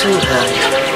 Zuhören.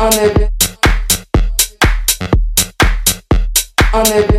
on the on the